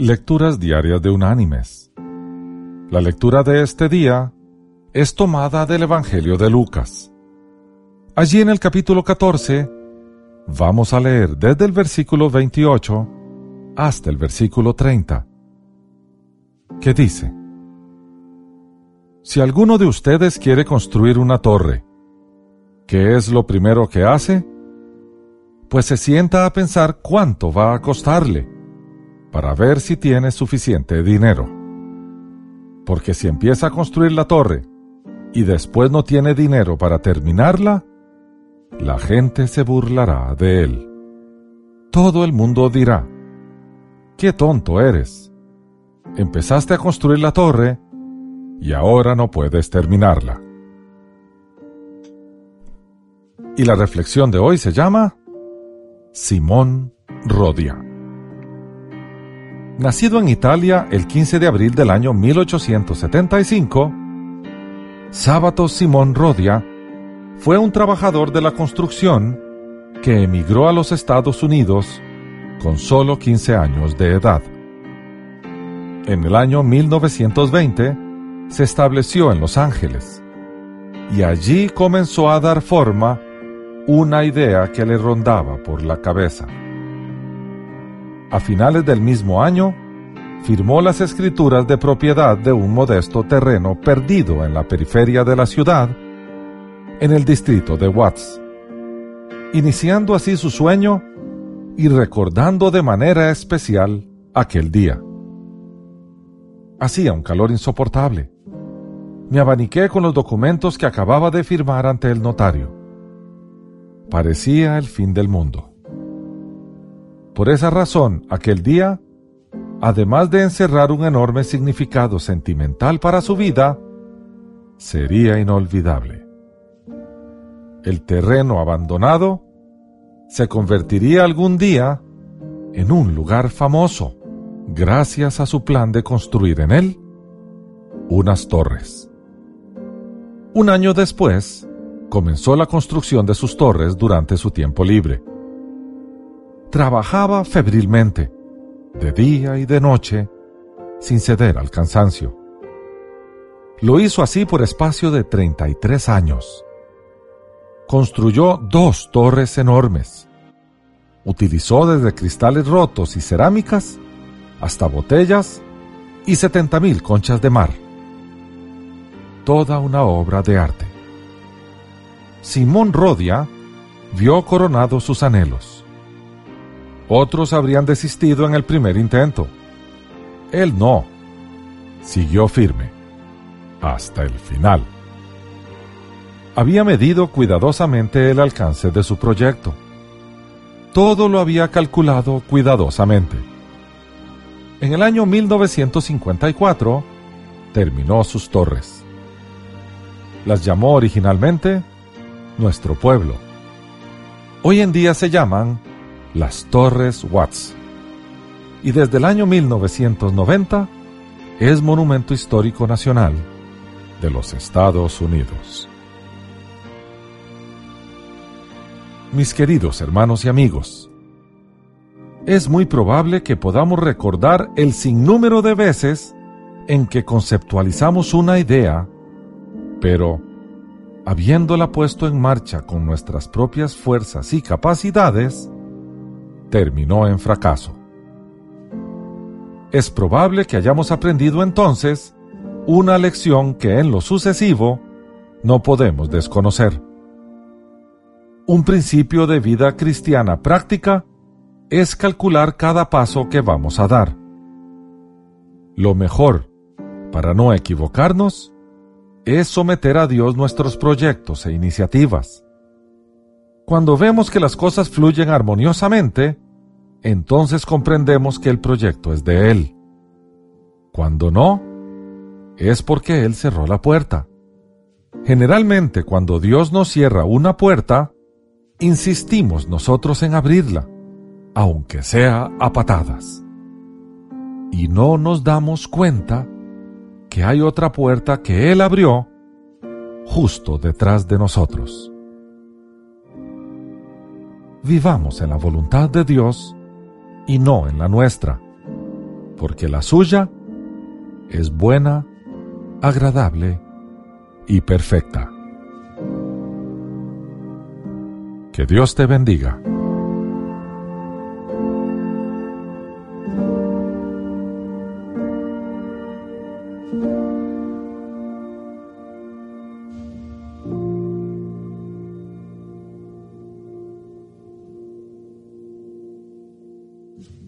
Lecturas Diarias de Unánimes. La lectura de este día es tomada del Evangelio de Lucas. Allí en el capítulo 14 vamos a leer desde el versículo 28 hasta el versículo 30, que dice, Si alguno de ustedes quiere construir una torre, ¿qué es lo primero que hace? Pues se sienta a pensar cuánto va a costarle para ver si tiene suficiente dinero. Porque si empieza a construir la torre y después no tiene dinero para terminarla, la gente se burlará de él. Todo el mundo dirá, ¡qué tonto eres! Empezaste a construir la torre y ahora no puedes terminarla. Y la reflexión de hoy se llama Simón Rodia. Nacido en Italia el 15 de abril del año 1875, Sábato Simón Rodia fue un trabajador de la construcción que emigró a los Estados Unidos con solo 15 años de edad. En el año 1920 se estableció en Los Ángeles y allí comenzó a dar forma una idea que le rondaba por la cabeza. A finales del mismo año, firmó las escrituras de propiedad de un modesto terreno perdido en la periferia de la ciudad, en el distrito de Watts, iniciando así su sueño y recordando de manera especial aquel día. Hacía un calor insoportable. Me abaniqué con los documentos que acababa de firmar ante el notario. Parecía el fin del mundo. Por esa razón, aquel día, además de encerrar un enorme significado sentimental para su vida, sería inolvidable. El terreno abandonado se convertiría algún día en un lugar famoso, gracias a su plan de construir en él unas torres. Un año después, comenzó la construcción de sus torres durante su tiempo libre trabajaba febrilmente, de día y de noche, sin ceder al cansancio. Lo hizo así por espacio de 33 años. Construyó dos torres enormes. Utilizó desde cristales rotos y cerámicas hasta botellas y 70.000 conchas de mar. Toda una obra de arte. Simón Rodia vio coronados sus anhelos otros habrían desistido en el primer intento. Él no. Siguió firme. Hasta el final. Había medido cuidadosamente el alcance de su proyecto. Todo lo había calculado cuidadosamente. En el año 1954 terminó sus torres. Las llamó originalmente Nuestro Pueblo. Hoy en día se llaman las Torres Watts. Y desde el año 1990 es Monumento Histórico Nacional de los Estados Unidos. Mis queridos hermanos y amigos, es muy probable que podamos recordar el sinnúmero de veces en que conceptualizamos una idea, pero habiéndola puesto en marcha con nuestras propias fuerzas y capacidades, terminó en fracaso. Es probable que hayamos aprendido entonces una lección que en lo sucesivo no podemos desconocer. Un principio de vida cristiana práctica es calcular cada paso que vamos a dar. Lo mejor, para no equivocarnos, es someter a Dios nuestros proyectos e iniciativas. Cuando vemos que las cosas fluyen armoniosamente, entonces comprendemos que el proyecto es de Él. Cuando no, es porque Él cerró la puerta. Generalmente cuando Dios nos cierra una puerta, insistimos nosotros en abrirla, aunque sea a patadas. Y no nos damos cuenta que hay otra puerta que Él abrió justo detrás de nosotros vivamos en la voluntad de Dios y no en la nuestra. porque la suya es buena, agradable y perfecta. Que Dios te bendiga.